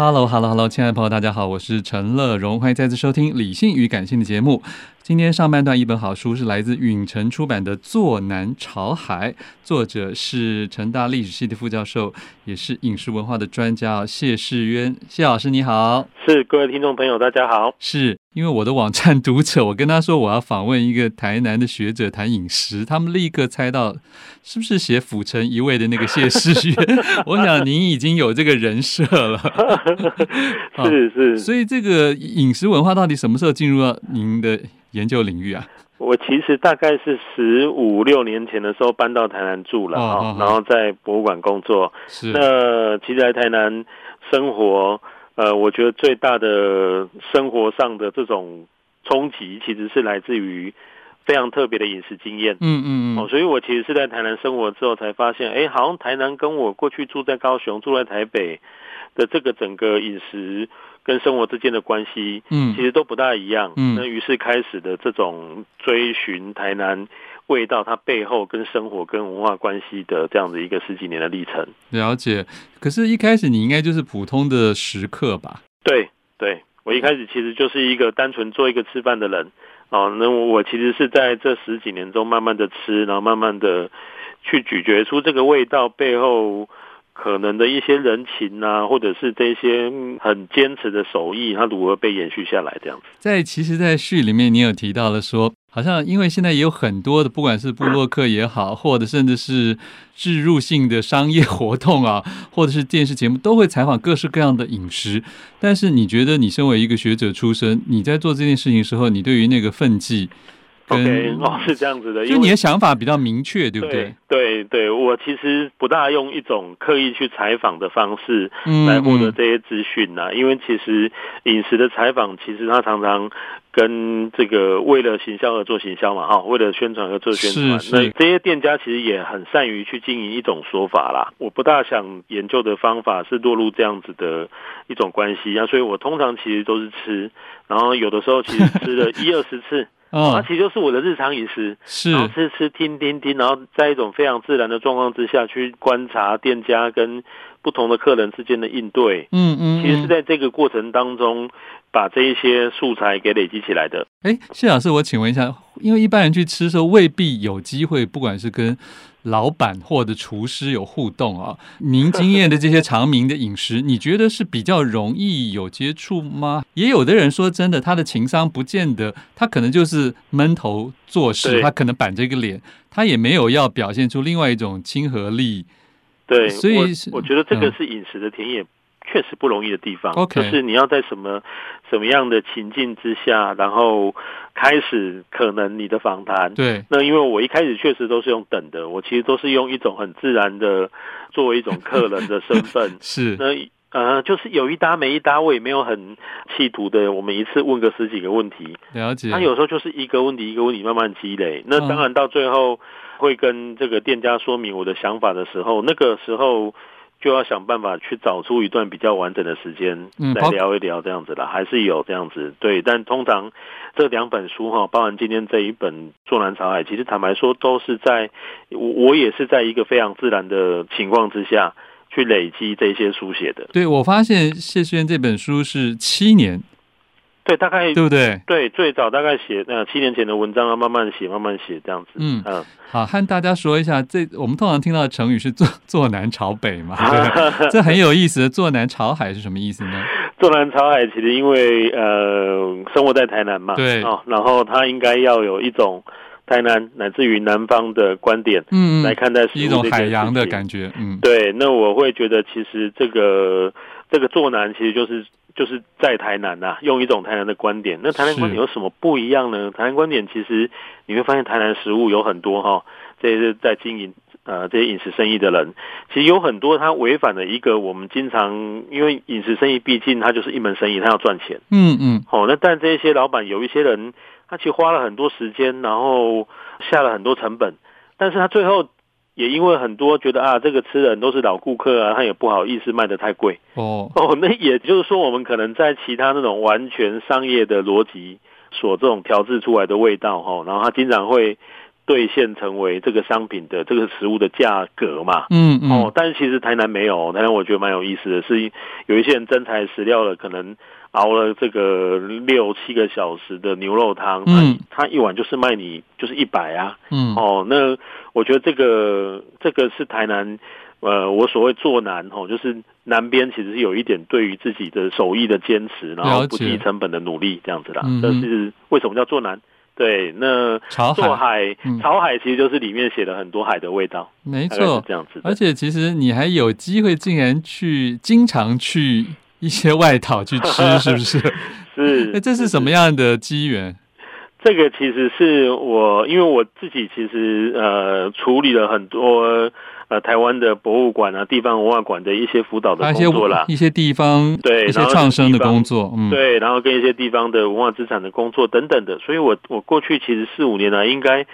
Hello，Hello，Hello，hello, hello, 亲爱的朋友，大家好，我是陈乐荣，欢迎再次收听《理性与感性》的节目。今天上半段一本好书是来自允晨出版的《坐南朝海》，作者是成大历史系的副教授，也是饮食文化的专家谢世渊。谢老师你好，是各位听众朋友大家好，是。因为我的网站 读者，我跟他说我要访问一个台南的学者谈饮食，他们立刻猜到是不是写府城一位的那个谢世学？我想您已经有这个人设了，是是。所以这个饮食文化到底什么时候进入到您的研究领域啊？我其实大概是十五六年前的时候搬到台南住了啊，哦，然后在博物馆工作。是。那其实在台南生活。呃，我觉得最大的生活上的这种冲击，其实是来自于非常特别的饮食经验。嗯嗯嗯。哦，所以我其实是在台南生活之后，才发现，哎，好像台南跟我过去住在高雄、住在台北的这个整个饮食跟生活之间的关系，嗯，其实都不大一样。嗯。那于是开始的这种追寻台南。味道，它背后跟生活跟文化关系的这样的一个十几年的历程。了解，可是，一开始你应该就是普通的食客吧？对，对，我一开始其实就是一个单纯做一个吃饭的人。哦，那我其实是在这十几年中慢慢的吃，然后慢慢的去咀嚼出这个味道背后。可能的一些人情啊，或者是这些很坚持的手艺，它如何被延续下来？这样子，在其实，在序里面你有提到了说，好像因为现在也有很多的，不管是布洛克也好，或者甚至是置入性的商业活动啊，或者是电视节目，都会采访各式各样的饮食。但是，你觉得你身为一个学者出身，你在做这件事情的时候，你对于那个分际？OK，哦，是这样子的，就你的想法比较明确，对不对？对对，我其实不大用一种刻意去采访的方式来获得这些资讯呐，因为其实饮食的采访，其实它常常跟这个为了行销而做行销嘛，哈，为了宣传而做宣传。那这些店家其实也很善于去经营一种说法啦。我不大想研究的方法是落入这样子的一种关系啊，所以我通常其实都是吃，然后有的时候其实吃了一二十次。哦，它其实就是我的日常饮食，是，然后吃吃听听听，然后在一种非常自然的状况之下去观察店家跟不同的客人之间的应对，嗯嗯，其实是在这个过程当中把这一些素材给累积起来的。哎，谢老师，我请问一下，因为一般人去吃的时候未必有机会，不管是跟老板或者厨师有互动啊，您经验的这些长明的饮食，你觉得是比较容易有接触吗？也有的人说，真的，他的情商不见得，他可能就是闷头做事，他可能板着一个脸，他也没有要表现出另外一种亲和力。对，所以我，我觉得这个是饮食的田野。确实不容易的地方.就是你要在什么什么样的情境之下，然后开始可能你的访谈。对，那因为我一开始确实都是用等的，我其实都是用一种很自然的作为一种客人的身份。是，那呃，就是有一搭没一搭，我也没有很企图的，我们一次问个十几个问题。了解。他有时候就是一个问题一个问题慢慢积累，那当然到最后会跟这个店家说明我的想法的时候，那个时候。就要想办法去找出一段比较完整的时间来聊一聊这样子啦，还是有这样子对。但通常这两本书哈，包含今天这一本《坐南朝海》，其实坦白说都是在我我也是在一个非常自然的情况之下去累积这些书写的。对，我发现谢师渊这本书是七年。对，大概对不对？对，最早大概写呃七年前的文章啊，慢慢写，慢慢写这样子。嗯嗯，好，和大家说一下，这我们通常听到的成语是坐“ 坐坐南朝北”嘛，对这很有意思的“坐南朝海”是什么意思呢？“坐南朝海”其实因为呃生活在台南嘛，对哦，然后他应该要有一种台南乃至于南方的观点，嗯，来看待一种海洋的感觉，嗯，对。那我会觉得，其实这个这个“坐南”其实就是。就是在台南呐、啊，用一种台南的观点。那台南观点有什么不一样呢？台南观点其实你会发现，台南食物有很多哈，这些在经营呃这些饮食生意的人，其实有很多他违反了一个我们经常因为饮食生意毕竟它就是一门生意，他要赚钱。嗯嗯。好，那但这些老板有一些人，他其实花了很多时间，然后下了很多成本，但是他最后。也因为很多觉得啊，这个吃的人都是老顾客啊，他也不好意思卖的太贵哦哦。那也就是说，我们可能在其他那种完全商业的逻辑所这种调制出来的味道哈，然后他经常会兑现成为这个商品的这个食物的价格嘛。嗯嗯。哦，但是其实台南没有，台南我觉得蛮有意思的是，有一些人真材实料的可能。熬了这个六七个小时的牛肉汤，嗯，他一碗就是卖你就是一百啊，嗯，哦，那我觉得这个这个是台南，呃，我所谓做南吼，就是南边其实是有一点对于自己的手艺的坚持，然后不计成本的努力这样子啦。这是为什么叫做南？对，那潮海，潮海，其实就是里面写了很多海的味道，没错，这样子。而且其实你还有机会竟然去经常去。一些外岛去吃 是不是？是。那这是什么样的机缘？这个其实是我，因为我自己其实呃处理了很多呃台湾的博物馆啊、地方文化馆的一些辅导的工作啦，一些地方对一些创生的工作，嗯，对，然后跟一些地方的文化资产的工作等等的，所以我我过去其实四五年来应该。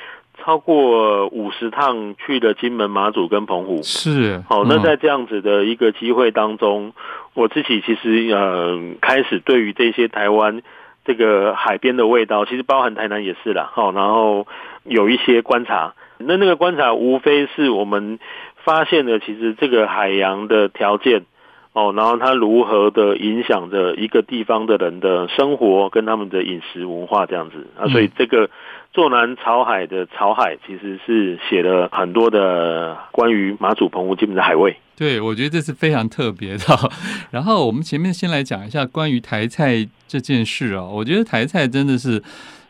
超过五十趟去了金门、马祖跟澎湖，是好。那在这样子的一个机会当中，我自己其实呃开始对于这些台湾这个海边的味道，其实包含台南也是啦。好，然后有一些观察，那那个观察无非是我们发现了，其实这个海洋的条件哦，然后它如何的影响着一个地方的人的生活跟他们的饮食文化这样子啊，所以这个。坐南朝海的朝海其实是写了很多的关于马祖、澎湖、基本的海味。对，我觉得这是非常特别的。然后我们前面先来讲一下关于台菜这件事啊，我觉得台菜真的是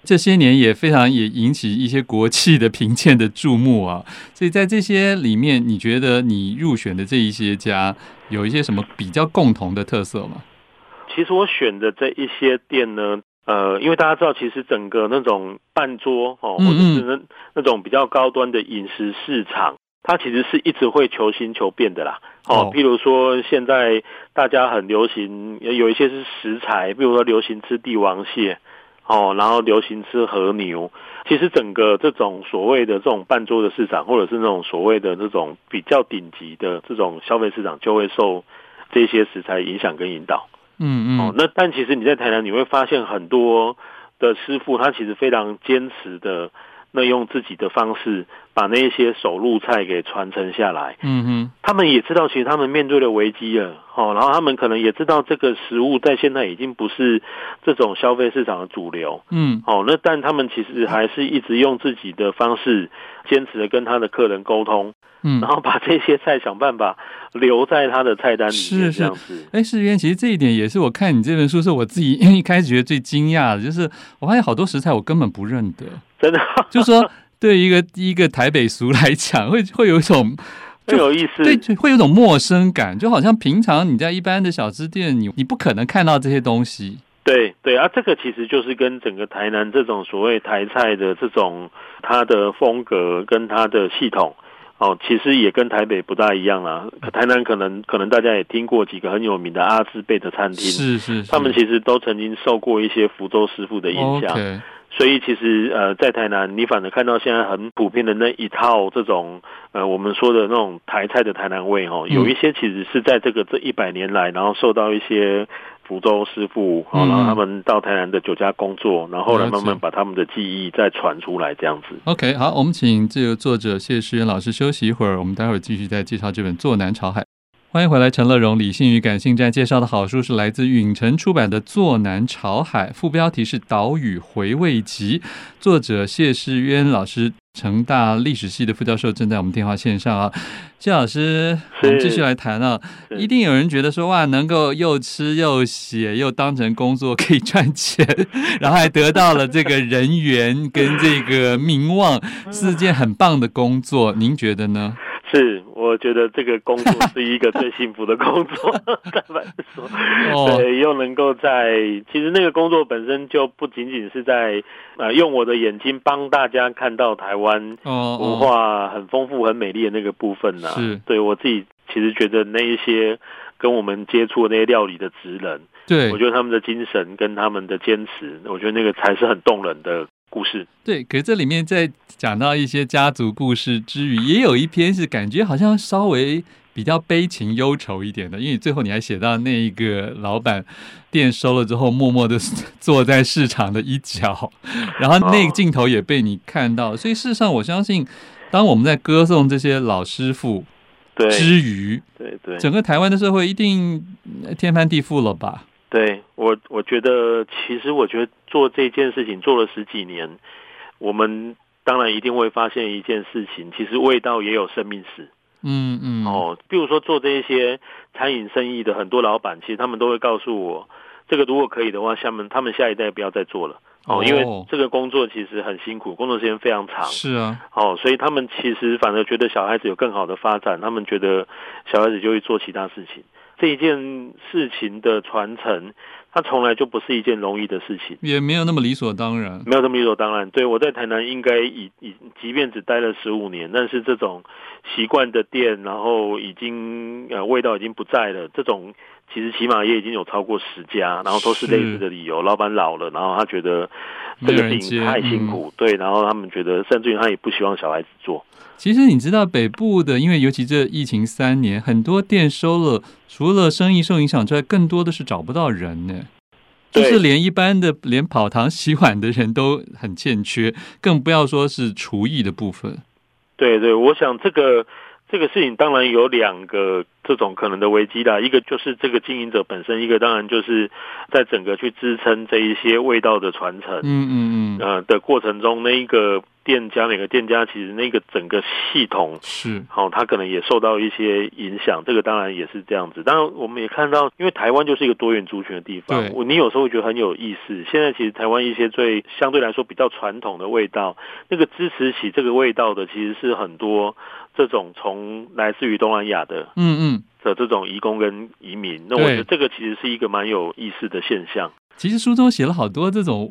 这些年也非常也引起一些国际的评鉴的注目啊。所以在这些里面，你觉得你入选的这一些家有一些什么比较共同的特色吗？其实我选的这一些店呢。呃，因为大家知道，其实整个那种半桌哦，或者是那那种比较高端的饮食市场，它其实是一直会求新求变的啦。哦，譬如说现在大家很流行，有一些是食材，比如说流行吃帝王蟹，哦，然后流行吃和牛。其实整个这种所谓的这种半桌的市场，或者是那种所谓的这种比较顶级的这种消费市场，就会受这些食材影响跟引导。嗯嗯，哦，那但其实你在台南你会发现很多的师傅，他其实非常坚持的，那用自己的方式把那些手路菜给传承下来。嗯哼，他们也知道，其实他们面对的危机了，哦，然后他们可能也知道这个食物在现在已经不是这种消费市场的主流。嗯，哦，那但他们其实还是一直用自己的方式坚持的跟他的客人沟通。嗯，然后把这些菜想办法留在他的菜单里面，这样子。是是，哎，世渊，其实这一点也是我看你这本书是我自己 一开始觉得最惊讶的，就是我发现好多食材我根本不认得，真的。就是说，对一个一个台北俗来讲，会会有一种就有意思，对，会有种陌生感，就好像平常你在一般的小吃店，你你不可能看到这些东西。对对啊，这个其实就是跟整个台南这种所谓台菜的这种它的风格跟它的系统。哦，其实也跟台北不大一样啦。台南可能可能大家也听过几个很有名的阿兹贝的餐厅，是是，是，他们其实都曾经受过一些福州师傅的影响，Okay. 所以其实呃，在台南，你反而看到现在很普遍的那一套这种呃，我们说的那种台菜的台南味哦，有一些其实是在这个这一百年来，然后受到一些福州师傅，然后他们到台南的酒家工作，然后后来慢慢把他们的记忆再传出来，这样子。OK，好，我们请这个作者谢世源老师休息一会儿，我们待会儿继续再介绍这本《坐南朝海》。欢迎回来，陈乐融。理性与感性站介绍的好书是来自允晨出版的《坐南朝海》，副标题是《岛屿回味集》，作者谢世渊老师，成大历史系的副教授，正在我们电话线上啊。谢老师，我们继续来谈啊。一定有人觉得说哇，能够又吃又写，又当成工作可以赚钱，然后还得到了这个人缘跟这个名望，是件很棒的工作。您觉得呢？是，我觉得这个工作是一个最幸福的工作。坦白说，对，又能够在，其实那个工作本身就不仅仅是在，呃，用我的眼睛帮大家看到台湾文化很丰富、很美丽的那个部分呢、啊。是，对我自己其实觉得那一些跟我们接触的那些料理的职人，对我觉得他们的精神跟他们的坚持，我觉得那个才是很动人的。故事。对，可是这里面在讲到一些家族故事之余，也有一篇是感觉好像稍微比较悲情忧愁一点的，因为最后你还写到那一个老板店收了之后，默默的坐在市场的一角，然后那个镜头也被你看到，所以事实上我相信，当我们在歌颂这些老师傅之余，对对，对，整个台湾的社会一定天翻地覆了吧？对我，我觉得其实我觉得做这件事情做了十几年，我们当然一定会发现一件事情，其实味道也有生命史。嗯嗯。哦，比如说做这些餐饮生意的很多老板，其实他们都会告诉我，这个如果可以的话，下面他们下一代不要再做了。哦，因为这个工作其实很辛苦，工作时间非常长。是啊。哦，所以他们其实反而觉得小孩子有更好的发展，他们觉得小孩子就会做其他事情。这一件事情的传承，它从来就不是一件容易的事情，也没有那么理所当然，没有那么理所当然。对，我在台南应该已已，即便只待了十五年，但是这种习惯的店，然后已经呃味道已经不在了，这种其实起码也已经有超过十家，然后都是类似的理由，老板老了，然后他觉得这个事情太辛苦，对，然后他们觉得甚至于他也不希望小孩子做。其实你知道北部的，因为尤其这疫情三年，很多店收了，除了生意受影响之外，更多的是找不到人呢。就是连一般的连跑堂洗碗的人都很欠缺，更不要说是厨艺的部分。对对，我想这个这个事情当然有两个这种可能的危机啦，一个就是这个经营者本身，一个当然就是在整个去支撑这一些味道的传承，嗯嗯嗯，呃的过程中那一个。店家每个店家其实那个整个系统是好，他可能也受到一些影响。这个当然也是这样子。当然，我们也看到，因为台湾就是一个多元族群的地方。我你有时候会觉得很有意思。现在其实台湾一些最相对来说比较传统的味道，那个支持起这个味道的，其实是很多这种从来自于东南亚的，嗯嗯的这种移工跟移民。那我觉得这个其实是一个蛮有意思的现象。其实书中写了好多这种，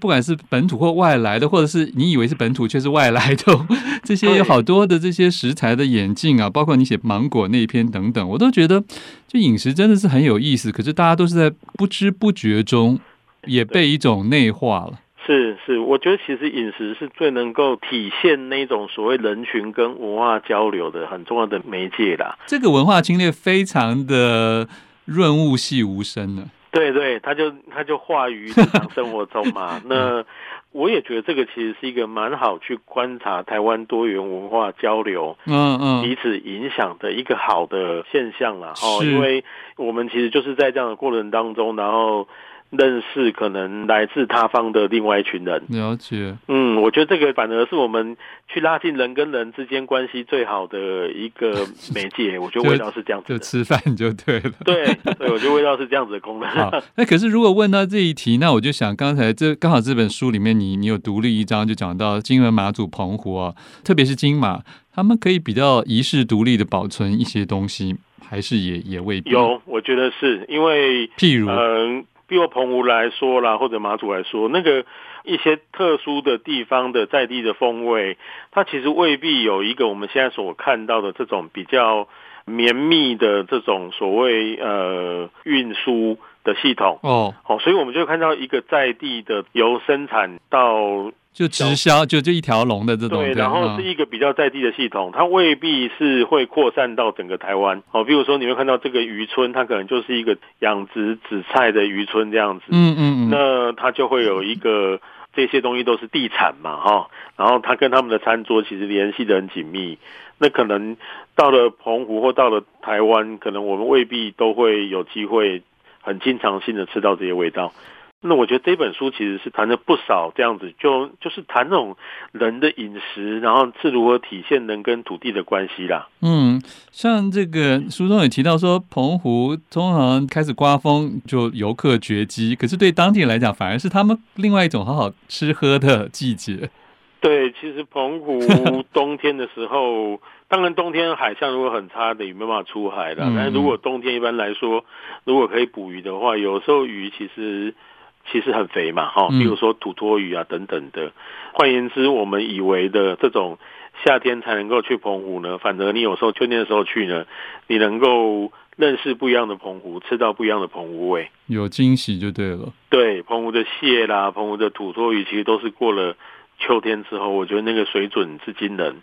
不管是本土或外来的，或者是你以为是本土却是外来的，这些有好多的这些食材的演进啊，包括你写芒果那一篇等等，我都觉得就饮食真的是很有意思。可是大家都是在不知不觉中也被一种内化了。是是，我觉得其实饮食是最能够体现那种所谓人群跟文化交流的很重要的媒介啦。这个文化侵略非常的润物细无声呢。对对，他就他就化于日常生活中嘛。那我也觉得这个其实是一个蛮好去观察台湾多元文化交流，嗯嗯，彼此影响的一个好的现象啦。哦，因为我们其实就是在这样的过程当中，然后。认识可能来自他方的另外一群人，了解。嗯，我觉得这个反而是我们去拉近人跟人之间关系最好的一个 媒介。我觉得味道是这样子就，就吃饭就对了。对，对，我觉得味道是这样子的功能。那可是如果问到这一题，那我就想刚才这刚好这本书里面你你有独立一章就讲到金门、马祖、澎湖啊，特别是金马，他们可以比较遗世独立的保存一些东西，还是也也未必有？我觉得是因为譬如嗯。比如澎湖来说啦，或者马祖来说，那个一些特殊的地方的在地的风味，它其实未必有一个我们现在所看到的这种比较绵密的这种所谓呃运输的系统。哦，好，所以我们就看到一个在地的由生产到就直销，就这一条龙的这种，对，然后是一个比较在地的系统，它未必是会扩散到整个台湾。哦，比如说你会看到这个渔村，它可能就是一个养殖紫菜的渔村这样子，嗯嗯嗯，那它就会有一个这些东西都是地产嘛，哈，然后它跟他们的餐桌其实联系的很紧密。那可能到了澎湖或到了台湾，可能我们未必都会有机会很经常性的吃到这些味道。那我觉得这本书其实是谈了不少这样子，就就是谈那种人的饮食，然后是如何体现人跟土地的关系啦。嗯，像这个书中也提到说，澎湖通常开始刮风就游客绝迹，可是对当地人来讲，反而是他们另外一种好好吃喝的季节。对，其实澎湖 冬天的时候，当然冬天海象如果很差的，也没办法出海了。但是如果冬天一般来说，如果可以捕鱼的话，有时候鱼其实其实很肥嘛，哈，比如说土托鱼啊等等的。换言之，我们以为的这种夏天才能够去澎湖呢，反而你有时候秋天的时候去呢，你能够认识不一样的澎湖，吃到不一样的澎湖味，有惊喜就对了。对，澎湖的蟹啦，澎湖的土托鱼，其实都是过了。秋天之后，我觉得那个水准是惊人。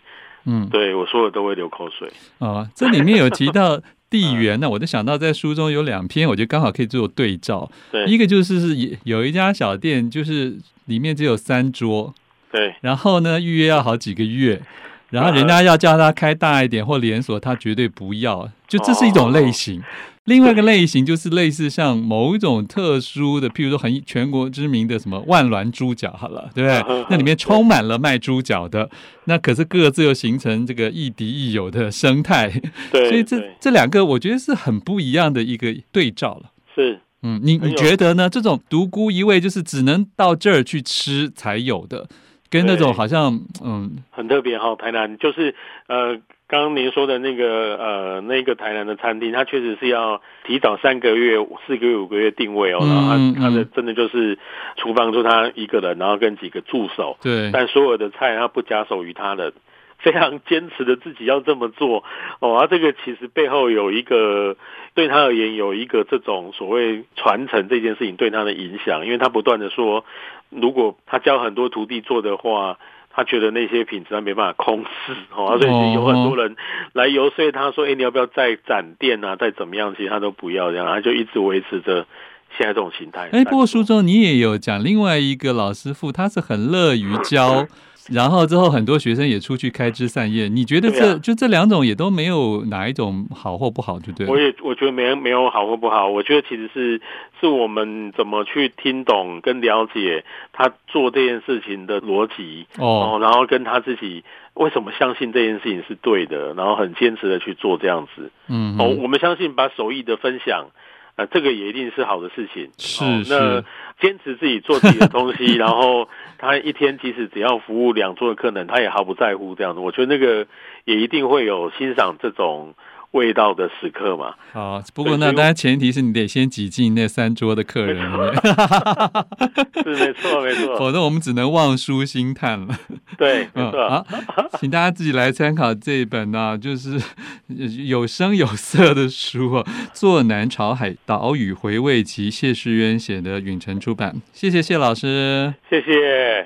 嗯，对我说的都会流口水。啊，这里面有提到 地缘呢，我就想到在书中有两篇，我觉得刚好可以做对照。对，一个就是是有一家小店，就是里面只有三桌。对，然后呢，预约要好几个月，然后人家要叫他开大一点或连锁，他绝对不要。就这是一种类型。另外一个类型就是类似像某一种特殊的，譬如说很全国知名的什么万峦猪脚，好了，对不对？那里面充满了卖猪脚的，那可是各自又形成这个亦敌亦友的生态。对，所以这这两个我觉得是很不一样的一个对照了。是，嗯，你你觉得呢？这种独孤一味就是只能到这儿去吃才有的，跟那种好像嗯很特别哈，台南就是呃。刚刚您说的那个呃，那个台南的餐厅，它确实是要提早三个月、四个月、五个月定位哦。然后他他的真的就是厨房就他一个人，然后跟几个助手。对。但所有的菜他不加手于他人，非常坚持的自己要这么做哦。啊，这个其实背后有一个对他而言有一个这种所谓传承这件事情对他的影响，因为他不断的说，如果他教很多徒弟做的话。他觉得那些品质他没办法控制哦，所以有很多人来游说他说：“哎，你要不要再展店啊？再怎么样？”其实他都不要这样，他就一直维持着现在这种形态。哎，不过书中你也有讲另外一个老师傅，他是很乐于教。然后之后很多学生也出去开枝散叶，你觉得这、啊、就这两种也都没有哪一种好或不好，对不对？我也我觉得没没有好或不好，我觉得其实是是我们怎么去听懂跟了解他做这件事情的逻辑哦，然后跟他自己为什么相信这件事情是对的，然后很坚持的去做这样子。嗯，哦，我们相信把手艺的分享。啊，这个也一定是好的事情。是，是，那坚持自己做自己的东西，然后他一天即使只要服务两桌的客人，他也毫不在乎这样子。我觉得那个也一定会有欣赏这种。味道的时刻嘛，好，不过那当然前提是你得先挤进那三桌的客人里面，是没错 没错，否则我们只能望书兴叹了。对，没错。好，请大家自己来参考这一本啊，就是有声有色的书啊，《坐南朝海岛屿回味集》，谢世渊写的，允晨出版。谢谢谢老师，谢谢。